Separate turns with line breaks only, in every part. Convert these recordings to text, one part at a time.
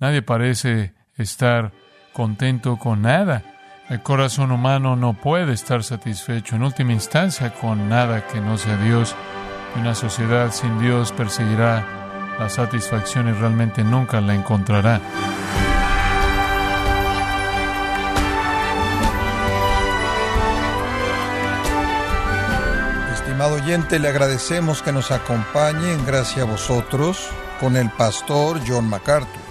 Nadie parece estar contento con nada. El corazón humano no puede estar satisfecho en última instancia con nada que no sea Dios. Una sociedad sin Dios perseguirá la satisfacción y realmente nunca la encontrará.
Estimado oyente, le agradecemos que nos acompañe en gracia a vosotros con el pastor John MacArthur.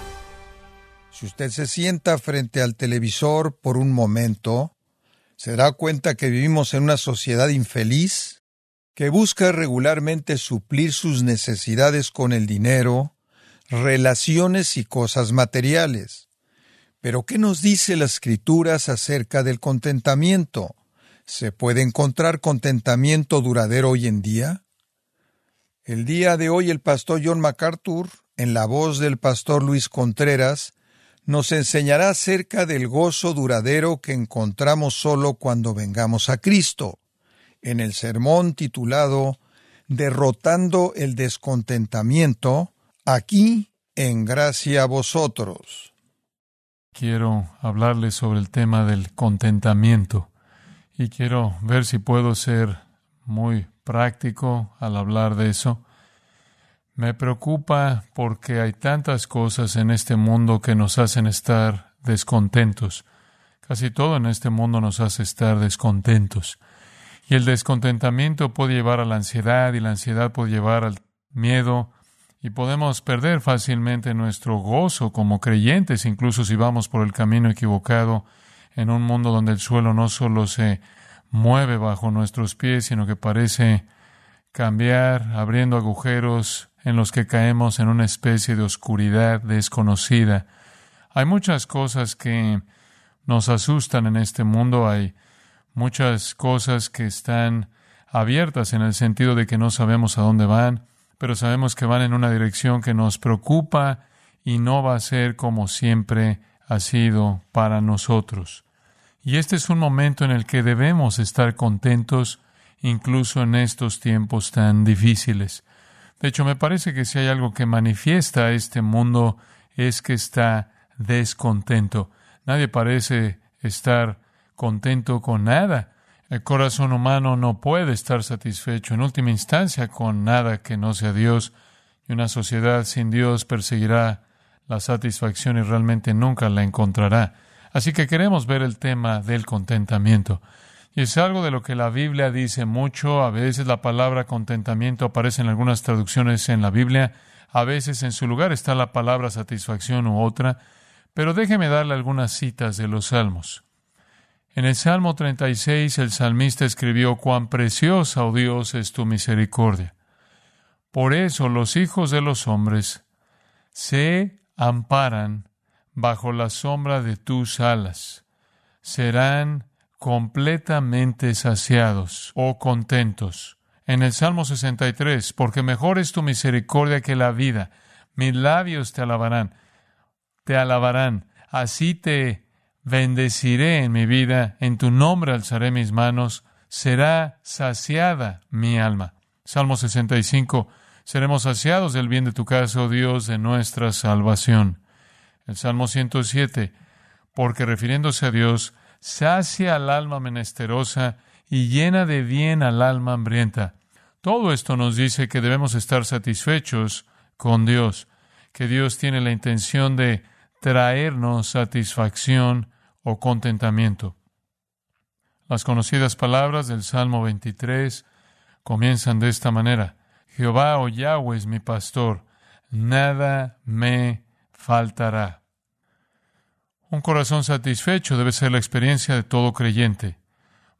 Si usted se sienta frente al televisor por un momento, se da cuenta que vivimos en una sociedad infeliz que busca regularmente suplir sus necesidades con el dinero, relaciones y cosas materiales. Pero ¿qué nos dice las escrituras acerca del contentamiento? ¿Se puede encontrar contentamiento duradero hoy en día? El día de hoy el pastor John MacArthur, en la voz del pastor Luis Contreras, nos enseñará acerca del gozo duradero que encontramos solo cuando vengamos a Cristo, en el sermón titulado Derrotando el descontentamiento, aquí en gracia a vosotros.
Quiero hablarles sobre el tema del contentamiento y quiero ver si puedo ser muy práctico al hablar de eso. Me preocupa porque hay tantas cosas en este mundo que nos hacen estar descontentos. Casi todo en este mundo nos hace estar descontentos. Y el descontentamiento puede llevar a la ansiedad y la ansiedad puede llevar al miedo y podemos perder fácilmente nuestro gozo como creyentes, incluso si vamos por el camino equivocado en un mundo donde el suelo no solo se mueve bajo nuestros pies, sino que parece cambiar, abriendo agujeros en los que caemos en una especie de oscuridad desconocida. Hay muchas cosas que nos asustan en este mundo, hay muchas cosas que están abiertas en el sentido de que no sabemos a dónde van, pero sabemos que van en una dirección que nos preocupa y no va a ser como siempre ha sido para nosotros. Y este es un momento en el que debemos estar contentos incluso en estos tiempos tan difíciles. De hecho, me parece que si hay algo que manifiesta este mundo es que está descontento. Nadie parece estar contento con nada. El corazón humano no puede estar satisfecho en última instancia con nada que no sea Dios. Y una sociedad sin Dios perseguirá la satisfacción y realmente nunca la encontrará. Así que queremos ver el tema del contentamiento. Y es algo de lo que la Biblia dice mucho. A veces la palabra contentamiento aparece en algunas traducciones en la Biblia. A veces en su lugar está la palabra satisfacción u otra. Pero déjeme darle algunas citas de los salmos. En el Salmo 36 el salmista escribió, cuán preciosa, oh Dios, es tu misericordia. Por eso los hijos de los hombres se amparan bajo la sombra de tus alas. Serán completamente saciados o contentos. En el Salmo 63, porque mejor es tu misericordia que la vida, mis labios te alabarán, te alabarán, así te bendeciré en mi vida, en tu nombre alzaré mis manos, será saciada mi alma. Salmo 65, seremos saciados del bien de tu casa, oh Dios, de nuestra salvación. El Salmo 107, porque refiriéndose a Dios, sacia al alma menesterosa y llena de bien al alma hambrienta. Todo esto nos dice que debemos estar satisfechos con Dios, que Dios tiene la intención de traernos satisfacción o contentamiento. Las conocidas palabras del Salmo 23 comienzan de esta manera. Jehová o Yahweh es mi pastor, nada me faltará. Un corazón satisfecho debe ser la experiencia de todo creyente,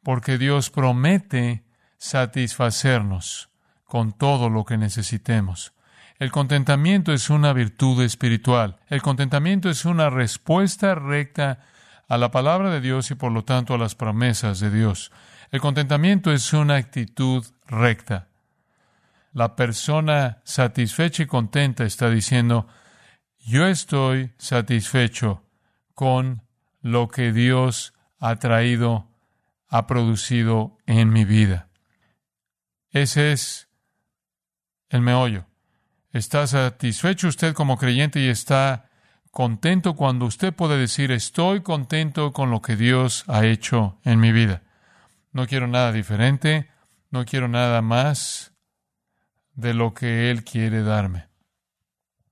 porque Dios promete satisfacernos con todo lo que necesitemos. El contentamiento es una virtud espiritual. El contentamiento es una respuesta recta a la palabra de Dios y por lo tanto a las promesas de Dios. El contentamiento es una actitud recta. La persona satisfecha y contenta está diciendo, yo estoy satisfecho con lo que Dios ha traído, ha producido en mi vida. Ese es el meollo. ¿Está satisfecho usted como creyente y está contento cuando usted puede decir estoy contento con lo que Dios ha hecho en mi vida. No quiero nada diferente, no quiero nada más de lo que Él quiere darme.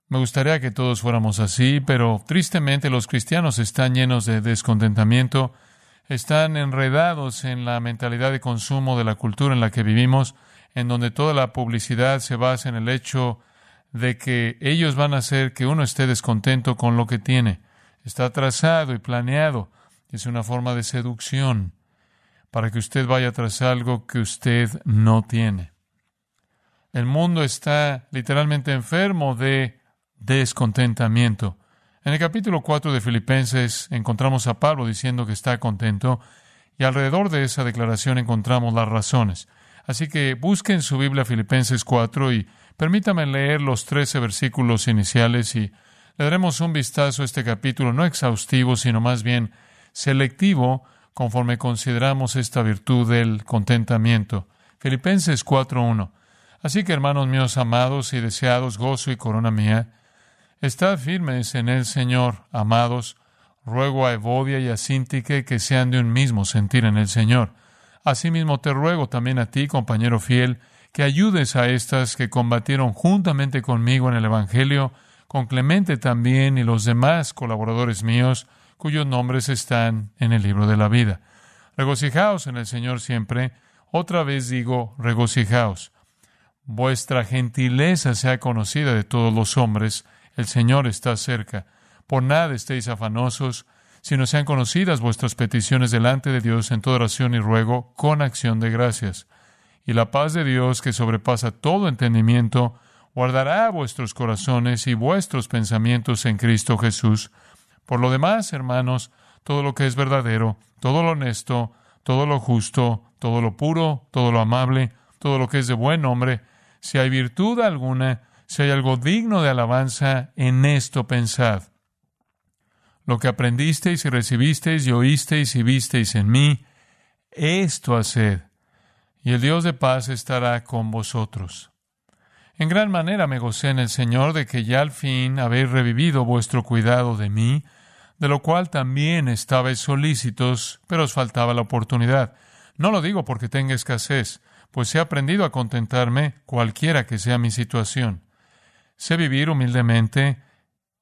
Me gustaría que todos fuéramos así, pero tristemente los cristianos están llenos de descontentamiento, están enredados en la mentalidad de consumo de la cultura en la que vivimos, en donde toda la publicidad se basa en el hecho de que ellos van a hacer que uno esté descontento con lo que tiene. Está trazado y planeado. Es una forma de seducción para que usted vaya tras algo que usted no tiene. El mundo está literalmente enfermo de descontentamiento. En el capítulo 4 de Filipenses encontramos a Pablo diciendo que está contento y alrededor de esa declaración encontramos las razones. Así que busquen su Biblia Filipenses 4 y permítame leer los 13 versículos iniciales y le daremos un vistazo a este capítulo, no exhaustivo, sino más bien selectivo, conforme consideramos esta virtud del contentamiento. Filipenses 4.1. Así que, hermanos míos amados y deseados, gozo y corona mía, estad firmes en el Señor, amados. Ruego a Evodia y a Sintique que sean de un mismo sentir en el Señor. Asimismo te ruego también a ti, compañero fiel, que ayudes a estas que combatieron juntamente conmigo en el Evangelio, con Clemente también y los demás colaboradores míos, cuyos nombres están en el libro de la vida. Regocijaos en el Señor siempre. Otra vez digo, regocijaos. Vuestra gentileza sea conocida de todos los hombres. El Señor está cerca. Por nada estéis afanosos, sino sean conocidas vuestras peticiones delante de Dios en toda oración y ruego, con acción de gracias. Y la paz de Dios, que sobrepasa todo entendimiento, guardará vuestros corazones y vuestros pensamientos en Cristo Jesús. Por lo demás, hermanos, todo lo que es verdadero, todo lo honesto, todo lo justo, todo lo puro, todo lo amable, todo lo que es de buen nombre, si hay virtud alguna, si hay algo digno de alabanza, en esto pensad. Lo que aprendisteis y recibisteis y oísteis y visteis en mí, esto haced, y el Dios de paz estará con vosotros. En gran manera me gocé en el Señor de que ya al fin habéis revivido vuestro cuidado de mí, de lo cual también estabais solícitos, pero os faltaba la oportunidad. No lo digo porque tenga escasez, pues he aprendido a contentarme cualquiera que sea mi situación. Sé vivir humildemente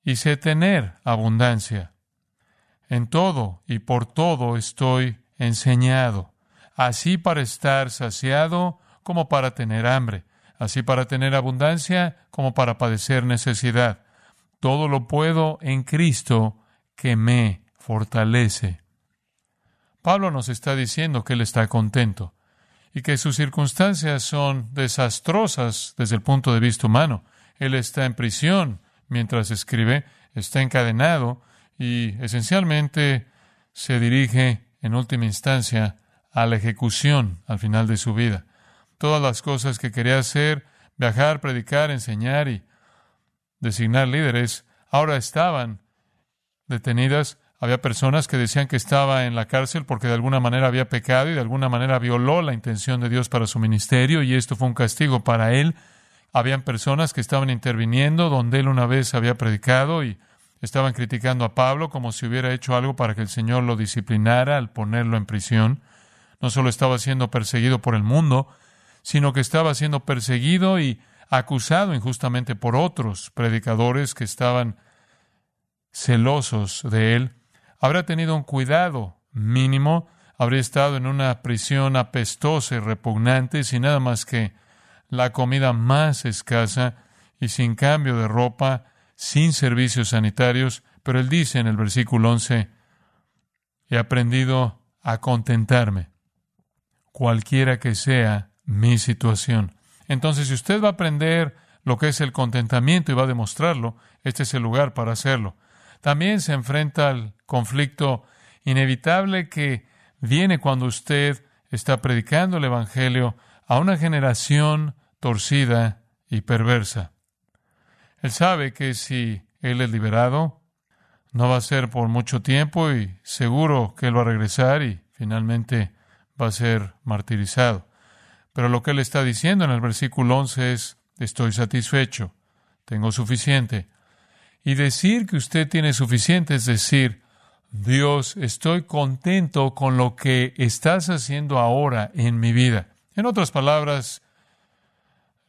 y sé tener abundancia. En todo y por todo estoy enseñado, así para estar saciado como para tener hambre, así para tener abundancia como para padecer necesidad. Todo lo puedo en Cristo que me fortalece. Pablo nos está diciendo que él está contento y que sus circunstancias son desastrosas desde el punto de vista humano. Él está en prisión mientras escribe, está encadenado y esencialmente se dirige en última instancia a la ejecución al final de su vida. Todas las cosas que quería hacer, viajar, predicar, enseñar y designar líderes, ahora estaban detenidas. Había personas que decían que estaba en la cárcel porque de alguna manera había pecado y de alguna manera violó la intención de Dios para su ministerio y esto fue un castigo para él. Habían personas que estaban interviniendo donde él una vez había predicado y estaban criticando a Pablo como si hubiera hecho algo para que el Señor lo disciplinara al ponerlo en prisión. No solo estaba siendo perseguido por el mundo, sino que estaba siendo perseguido y acusado injustamente por otros predicadores que estaban celosos de él, habría tenido un cuidado mínimo, habría estado en una prisión apestosa y repugnante, sin nada más que la comida más escasa y sin cambio de ropa, sin servicios sanitarios, pero él dice en el versículo 11, he aprendido a contentarme, cualquiera que sea mi situación. Entonces, si usted va a aprender lo que es el contentamiento y va a demostrarlo, este es el lugar para hacerlo. También se enfrenta al conflicto inevitable que viene cuando usted está predicando el Evangelio a una generación torcida y perversa. Él sabe que si él es liberado, no va a ser por mucho tiempo y seguro que él va a regresar y finalmente va a ser martirizado. Pero lo que él está diciendo en el versículo 11 es, estoy satisfecho, tengo suficiente. Y decir que usted tiene suficiente es decir, Dios, estoy contento con lo que estás haciendo ahora en mi vida. En otras palabras,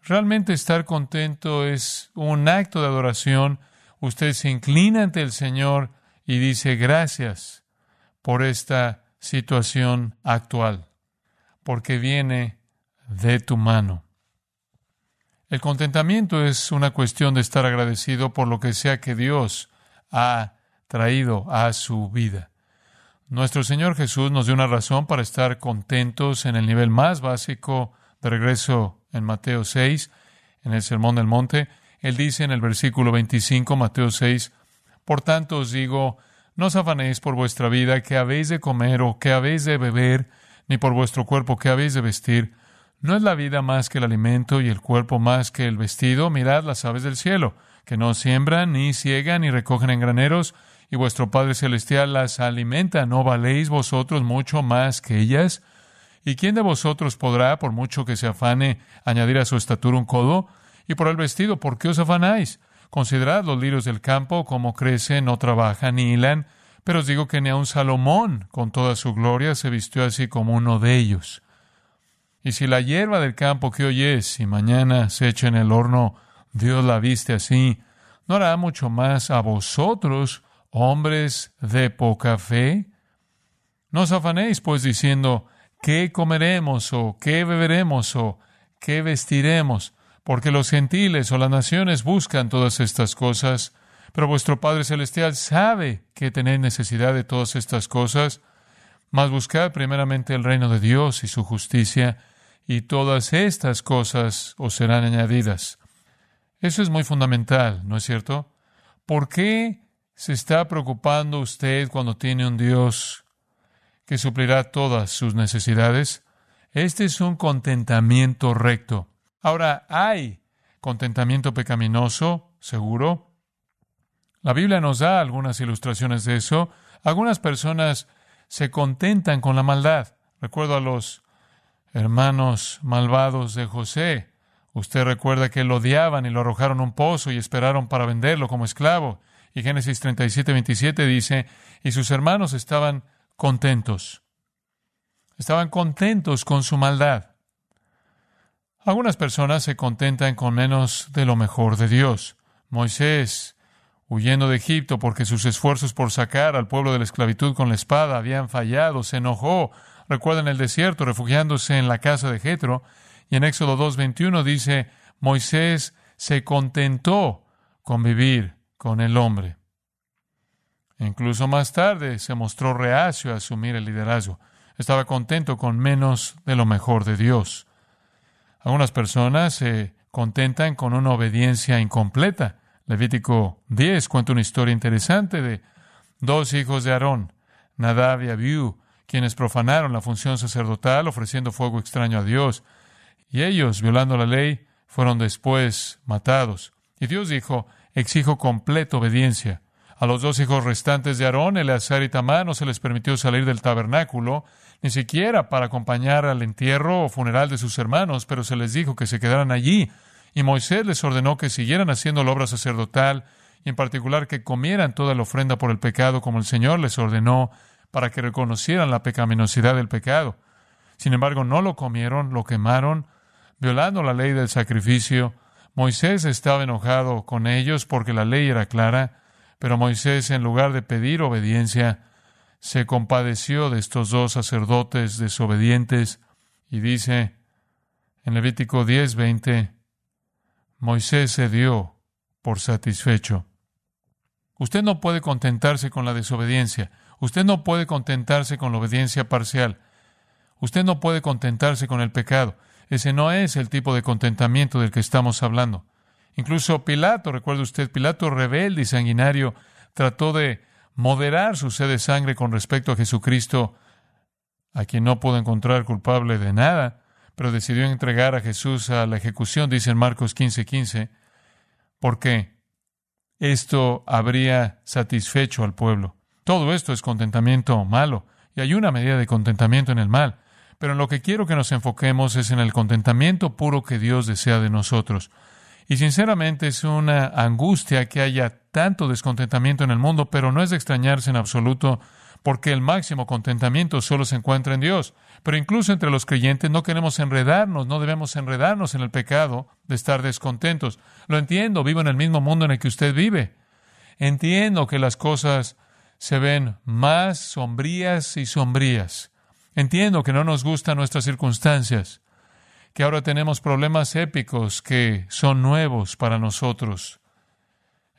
realmente estar contento es un acto de adoración. Usted se inclina ante el Señor y dice gracias por esta situación actual, porque viene de tu mano. El contentamiento es una cuestión de estar agradecido por lo que sea que Dios ha traído a su vida. Nuestro Señor Jesús nos dio una razón para estar contentos en el nivel más básico de regreso en Mateo 6, en el Sermón del Monte. Él dice en el versículo 25, Mateo 6, Por tanto os digo, no os afanéis por vuestra vida, que habéis de comer o que habéis de beber, ni por vuestro cuerpo, que habéis de vestir. ¿No es la vida más que el alimento y el cuerpo más que el vestido? Mirad las aves del cielo, que no siembran, ni ciegan, ni recogen en graneros, y vuestro Padre Celestial las alimenta. ¿No valéis vosotros mucho más que ellas? ¿Y quién de vosotros podrá, por mucho que se afane, añadir a su estatura un codo? Y por el vestido, ¿por qué os afanáis? Considerad los lirios del campo, cómo crecen, no trabajan ni hilan. Pero os digo que ni aun Salomón, con toda su gloria, se vistió así como uno de ellos. Y si la hierba del campo que hoy es y mañana se echa en el horno, Dios la viste así, ¿no hará mucho más a vosotros, hombres de poca fe? No os afanéis, pues, diciendo, ¿qué comeremos o qué beberemos o qué vestiremos? Porque los gentiles o las naciones buscan todas estas cosas, pero vuestro Padre Celestial sabe que tenéis necesidad de todas estas cosas. Mas buscad primeramente el reino de Dios y su justicia, y todas estas cosas os serán añadidas. Eso es muy fundamental, ¿no es cierto? ¿Por qué ¿Se está preocupando usted cuando tiene un Dios que suplirá todas sus necesidades? Este es un contentamiento recto. Ahora, hay contentamiento pecaminoso, seguro. La Biblia nos da algunas ilustraciones de eso. Algunas personas se contentan con la maldad. Recuerdo a los hermanos malvados de José. Usted recuerda que lo odiaban y lo arrojaron a un pozo y esperaron para venderlo como esclavo. Y Génesis 37, 27 dice, y sus hermanos estaban contentos. Estaban contentos con su maldad. Algunas personas se contentan con menos de lo mejor de Dios. Moisés, huyendo de Egipto porque sus esfuerzos por sacar al pueblo de la esclavitud con la espada habían fallado, se enojó. Recuerda en el desierto, refugiándose en la casa de Jetro. Y en Éxodo 2.21 dice, Moisés se contentó con vivir con el hombre. Incluso más tarde se mostró reacio a asumir el liderazgo. Estaba contento con menos de lo mejor de Dios. Algunas personas se contentan con una obediencia incompleta. Levítico 10 cuenta una historia interesante de dos hijos de Aarón, Nadab y Abiú, quienes profanaron la función sacerdotal ofreciendo fuego extraño a Dios. Y ellos, violando la ley, fueron después matados. Y Dios dijo, exijo completa obediencia. A los dos hijos restantes de Aarón, Eleazar y Tamar, no se les permitió salir del tabernáculo, ni siquiera para acompañar al entierro o funeral de sus hermanos, pero se les dijo que se quedaran allí. Y Moisés les ordenó que siguieran haciendo la obra sacerdotal, y en particular que comieran toda la ofrenda por el pecado, como el Señor les ordenó, para que reconocieran la pecaminosidad del pecado. Sin embargo, no lo comieron, lo quemaron, violando la ley del sacrificio, Moisés estaba enojado con ellos porque la ley era clara, pero Moisés, en lugar de pedir obediencia, se compadeció de estos dos sacerdotes desobedientes y dice en Levítico 10:20, Moisés se dio por satisfecho. Usted no puede contentarse con la desobediencia. Usted no puede contentarse con la obediencia parcial. Usted no puede contentarse con el pecado. Ese no es el tipo de contentamiento del que estamos hablando. Incluso Pilato, recuerde usted, Pilato rebelde y sanguinario, trató de moderar su sed de sangre con respecto a Jesucristo, a quien no pudo encontrar culpable de nada, pero decidió entregar a Jesús a la ejecución, dice en Marcos 15:15, 15, porque esto habría satisfecho al pueblo. Todo esto es contentamiento malo, y hay una medida de contentamiento en el mal. Pero en lo que quiero que nos enfoquemos es en el contentamiento puro que Dios desea de nosotros. Y sinceramente es una angustia que haya tanto descontentamiento en el mundo, pero no es de extrañarse en absoluto porque el máximo contentamiento solo se encuentra en Dios. Pero incluso entre los creyentes no queremos enredarnos, no debemos enredarnos en el pecado de estar descontentos. Lo entiendo, vivo en el mismo mundo en el que usted vive. Entiendo que las cosas se ven más sombrías y sombrías. Entiendo que no nos gustan nuestras circunstancias, que ahora tenemos problemas épicos que son nuevos para nosotros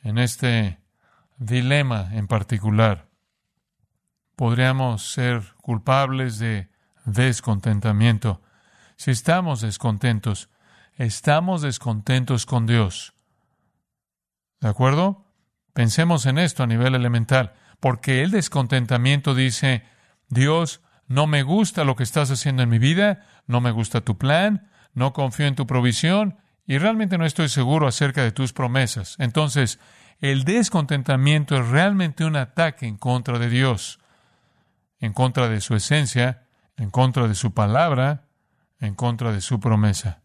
en este dilema en particular. Podríamos ser culpables de descontentamiento. Si estamos descontentos, estamos descontentos con Dios. ¿De acuerdo? Pensemos en esto a nivel elemental, porque el descontentamiento dice, Dios, no me gusta lo que estás haciendo en mi vida, no me gusta tu plan, no confío en tu provisión y realmente no estoy seguro acerca de tus promesas. Entonces, el descontentamiento es realmente un ataque en contra de Dios, en contra de su esencia, en contra de su palabra, en contra de su promesa.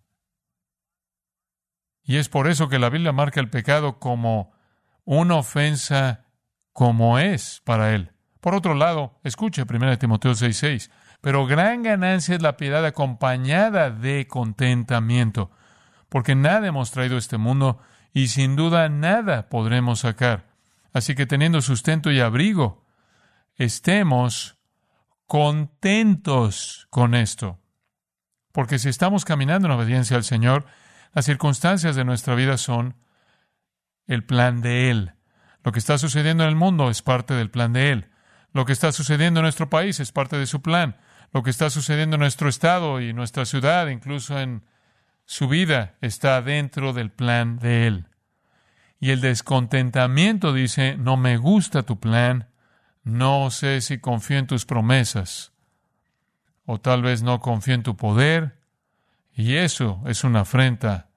Y es por eso que la Biblia marca el pecado como una ofensa como es para él. Por otro lado, escuche 1 Timoteo 6:6, pero gran ganancia es la piedad acompañada de contentamiento, porque nada hemos traído a este mundo y sin duda nada podremos sacar. Así que teniendo sustento y abrigo, estemos contentos con esto. Porque si estamos caminando en obediencia al Señor, las circunstancias de nuestra vida son el plan de Él. Lo que está sucediendo en el mundo es parte del plan de Él. Lo que está sucediendo en nuestro país es parte de su plan. Lo que está sucediendo en nuestro estado y nuestra ciudad, incluso en su vida, está dentro del plan de Él. Y el descontentamiento dice, no me gusta tu plan, no sé si confío en tus promesas, o tal vez no confío en tu poder, y eso es una afrenta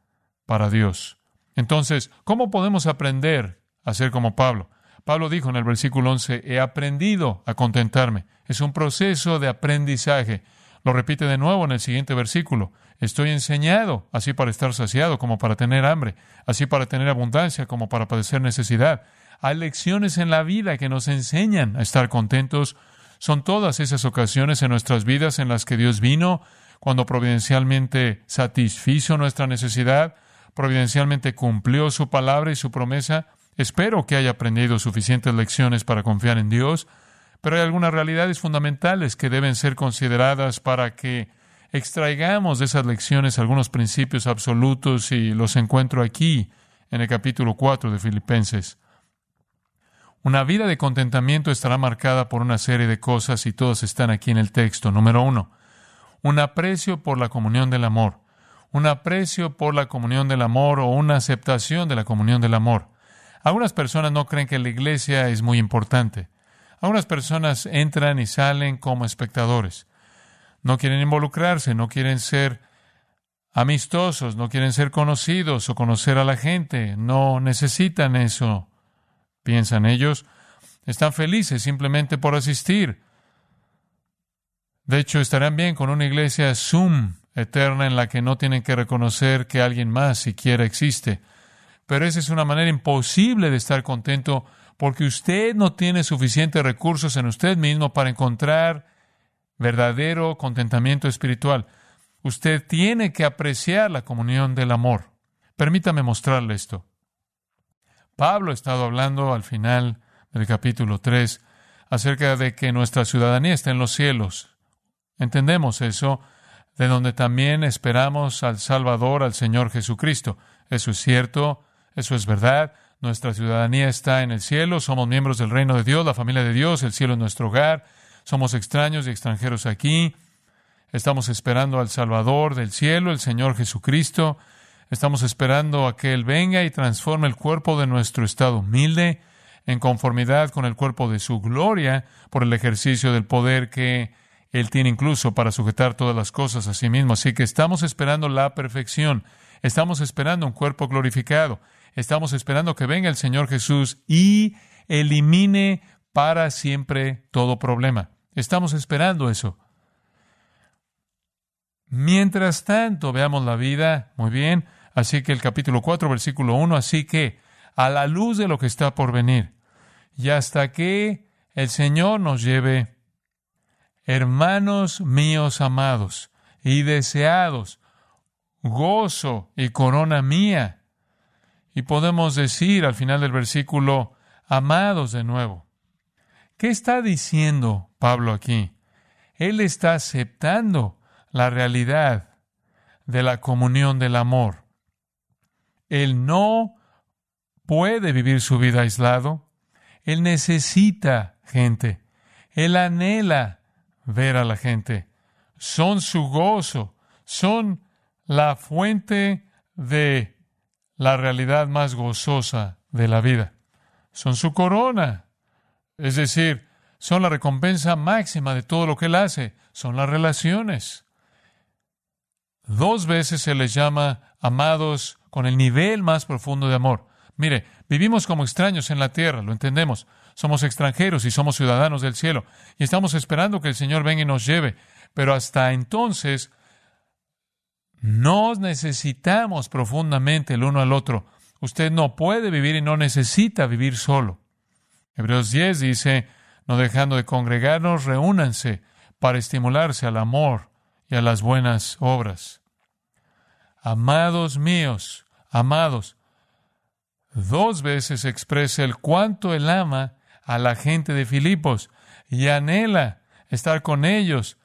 para Dios. Entonces, ¿cómo podemos aprender a ser como Pablo? Pablo dijo en el versículo 11, he aprendido a contentarme. Es un proceso de aprendizaje. Lo repite de nuevo en el siguiente versículo. Estoy enseñado, así para estar saciado como para tener hambre, así para tener abundancia como para padecer necesidad. Hay lecciones en la vida que nos enseñan a estar contentos. Son todas esas ocasiones en nuestras vidas en las que Dios vino, cuando providencialmente satisfizo nuestra necesidad, providencialmente cumplió su palabra y su promesa. Espero que haya aprendido suficientes lecciones para confiar en Dios, pero hay algunas realidades fundamentales que deben ser consideradas para que extraigamos de esas lecciones algunos principios absolutos y los encuentro aquí en el capítulo 4 de Filipenses. Una vida de contentamiento estará marcada por una serie de cosas y todas están aquí en el texto. Número uno, un aprecio por la comunión del amor un aprecio por la comunión del amor o una aceptación de la comunión del amor. Algunas personas no creen que la iglesia es muy importante. Algunas personas entran y salen como espectadores. No quieren involucrarse, no quieren ser amistosos, no quieren ser conocidos o conocer a la gente. No necesitan eso, piensan ellos. Están felices simplemente por asistir. De hecho, estarán bien con una iglesia Zoom eterna en la que no tienen que reconocer que alguien más siquiera existe. Pero esa es una manera imposible de estar contento porque usted no tiene suficientes recursos en usted mismo para encontrar verdadero contentamiento espiritual. Usted tiene que apreciar la comunión del amor. Permítame mostrarle esto. Pablo ha estado hablando al final del capítulo 3 acerca de que nuestra ciudadanía está en los cielos. Entendemos eso de donde también esperamos al Salvador, al Señor Jesucristo. Eso es cierto, eso es verdad. Nuestra ciudadanía está en el cielo, somos miembros del reino de Dios, la familia de Dios, el cielo es nuestro hogar, somos extraños y extranjeros aquí. Estamos esperando al Salvador del cielo, el Señor Jesucristo. Estamos esperando a que Él venga y transforme el cuerpo de nuestro estado humilde en conformidad con el cuerpo de su gloria por el ejercicio del poder que él tiene incluso para sujetar todas las cosas a sí mismo. Así que estamos esperando la perfección. Estamos esperando un cuerpo glorificado. Estamos esperando que venga el Señor Jesús y elimine para siempre todo problema. Estamos esperando eso. Mientras tanto, veamos la vida. Muy bien. Así que el capítulo 4, versículo 1. Así que a la luz de lo que está por venir. Y hasta que el Señor nos lleve, hermanos míos amados y deseados, gozo y corona mía. Y podemos decir al final del versículo, amados de nuevo. ¿Qué está diciendo Pablo aquí? Él está aceptando la realidad de la comunión del amor. Él no puede vivir su vida aislado. Él necesita gente. Él anhela ver a la gente. Son su gozo. Son la fuente de la realidad más gozosa de la vida. Son su corona. Es decir, son la recompensa máxima de todo lo que él hace. Son las relaciones. Dos veces se les llama amados con el nivel más profundo de amor. Mire, vivimos como extraños en la tierra, lo entendemos. Somos extranjeros y somos ciudadanos del cielo. Y estamos esperando que el Señor venga y nos lleve. Pero hasta entonces nos necesitamos profundamente el uno al otro. Usted no puede vivir y no necesita vivir solo. Hebreos 10 dice, no dejando de congregarnos, reúnanse para estimularse al amor y a las buenas obras. Amados míos, amados, dos veces expresa el cuánto él ama a la gente de Filipos y anhela estar con ellos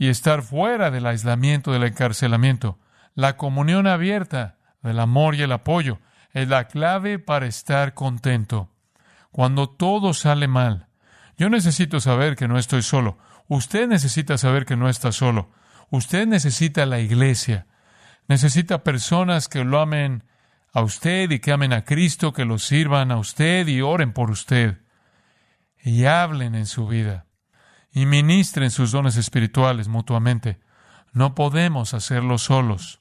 y estar fuera del aislamiento, del encarcelamiento. La comunión abierta del amor y el apoyo es la clave para estar contento. Cuando todo sale mal, yo necesito saber que no estoy solo. Usted necesita saber que no está solo. Usted necesita la iglesia. Necesita personas que lo amen a usted y que amen a Cristo, que lo sirvan a usted y oren por usted. Y hablen en su vida. Y ministren sus dones espirituales mutuamente. No podemos hacerlo solos.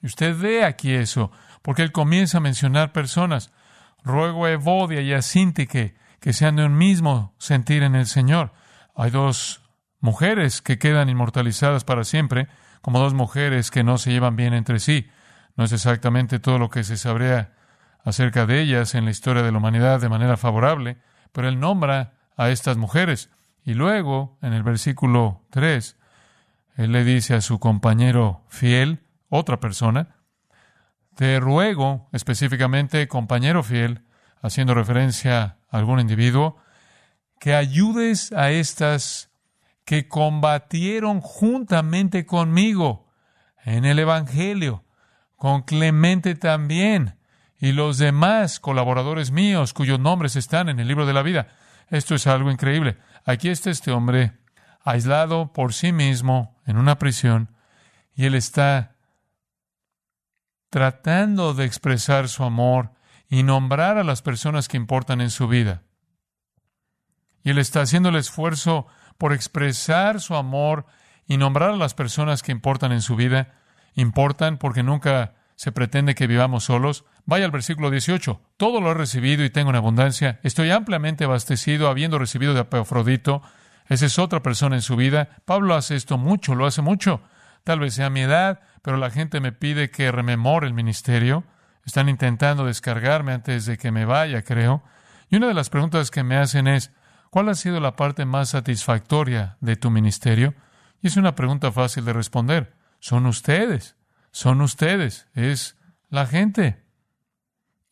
Y usted ve aquí eso, porque él comienza a mencionar personas. Ruego a Evodia y a Sintique que sean de un mismo sentir en el Señor. Hay dos mujeres que quedan inmortalizadas para siempre, como dos mujeres que no se llevan bien entre sí. No es exactamente todo lo que se sabría acerca de ellas en la historia de la humanidad de manera favorable, pero él nombra a estas mujeres. Y luego, en el versículo 3, él le dice a su compañero fiel, otra persona, te ruego, específicamente compañero fiel, haciendo referencia a algún individuo, que ayudes a estas que combatieron juntamente conmigo en el Evangelio, con Clemente también, y los demás colaboradores míos cuyos nombres están en el libro de la vida. Esto es algo increíble. Aquí está este hombre aislado por sí mismo en una prisión y él está tratando de expresar su amor y nombrar a las personas que importan en su vida. Y Él está haciendo el esfuerzo por expresar su amor y nombrar a las personas que importan en su vida. Importan porque nunca se pretende que vivamos solos. Vaya al versículo 18. Todo lo he recibido y tengo en abundancia. Estoy ampliamente abastecido habiendo recibido de Epafrodito. Esa es otra persona en su vida. Pablo hace esto mucho, lo hace mucho. Tal vez sea mi edad, pero la gente me pide que rememore el ministerio. Están intentando descargarme antes de que me vaya, creo. Y una de las preguntas que me hacen es, ¿Cuál ha sido la parte más satisfactoria de tu ministerio? Y es una pregunta fácil de responder. Son ustedes, son ustedes, es la gente.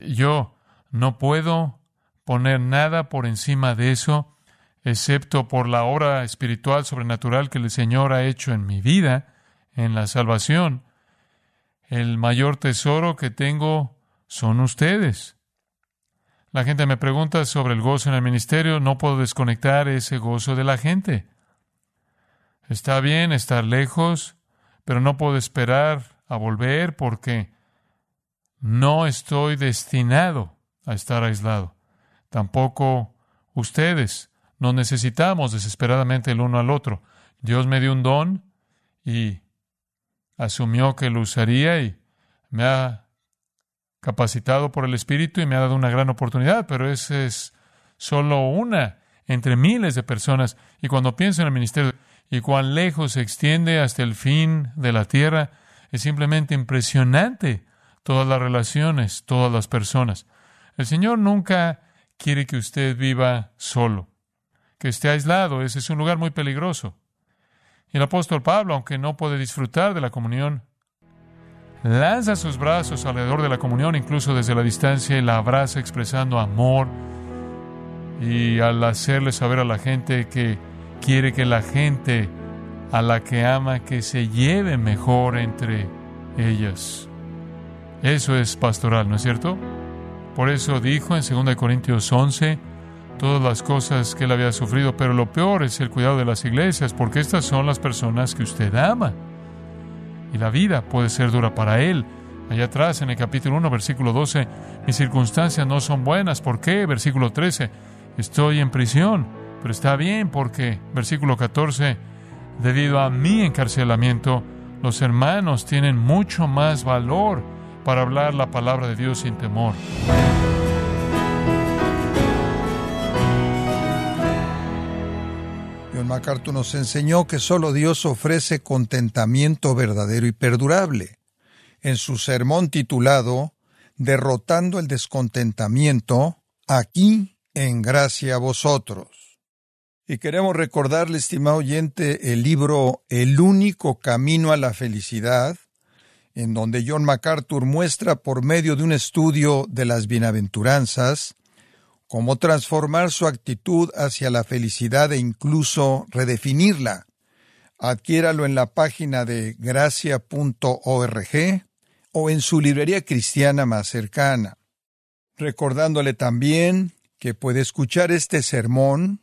Yo no puedo poner nada por encima de eso, excepto por la obra espiritual sobrenatural que el Señor ha hecho en mi vida, en la salvación. El mayor tesoro que tengo son ustedes. La gente me pregunta sobre el gozo en el ministerio, no puedo desconectar ese gozo de la gente. Está bien estar lejos, pero no puedo esperar a volver porque no estoy destinado a estar aislado. Tampoco ustedes. No necesitamos desesperadamente el uno al otro. Dios me dio un don y asumió que lo usaría y me ha capacitado por el Espíritu y me ha dado una gran oportunidad, pero esa es solo una entre miles de personas. Y cuando pienso en el ministerio y cuán lejos se extiende hasta el fin de la tierra, es simplemente impresionante todas las relaciones, todas las personas. El Señor nunca quiere que usted viva solo, que esté aislado. Ese es un lugar muy peligroso. Y el apóstol Pablo, aunque no puede disfrutar de la comunión, lanza sus brazos alrededor de la comunión, incluso desde la distancia, y la abraza expresando amor. Y al hacerle saber a la gente que quiere que la gente a la que ama que se lleve mejor entre ellas. Eso es pastoral, ¿no es cierto? Por eso dijo en 2 Corintios 11 todas las cosas que él había sufrido, pero lo peor es el cuidado de las iglesias, porque estas son las personas que usted ama. Y la vida puede ser dura para él. Allá atrás, en el capítulo 1, versículo 12, mis circunstancias no son buenas. ¿Por qué? Versículo 13, estoy en prisión, pero está bien porque, versículo 14, debido a mi encarcelamiento, los hermanos tienen mucho más valor para hablar la palabra de Dios sin temor.
John MacArthur nos enseñó que solo Dios ofrece contentamiento verdadero y perdurable. En su sermón titulado Derrotando el descontentamiento, aquí en gracia a vosotros. Y queremos recordarle, estimado oyente, el libro El único camino a la felicidad, en donde John MacArthur muestra por medio de un estudio de las bienaventuranzas cómo transformar su actitud hacia la felicidad e incluso redefinirla. Adquiéralo en la página de gracia.org o en su librería cristiana más cercana. Recordándole también que puede escuchar este sermón,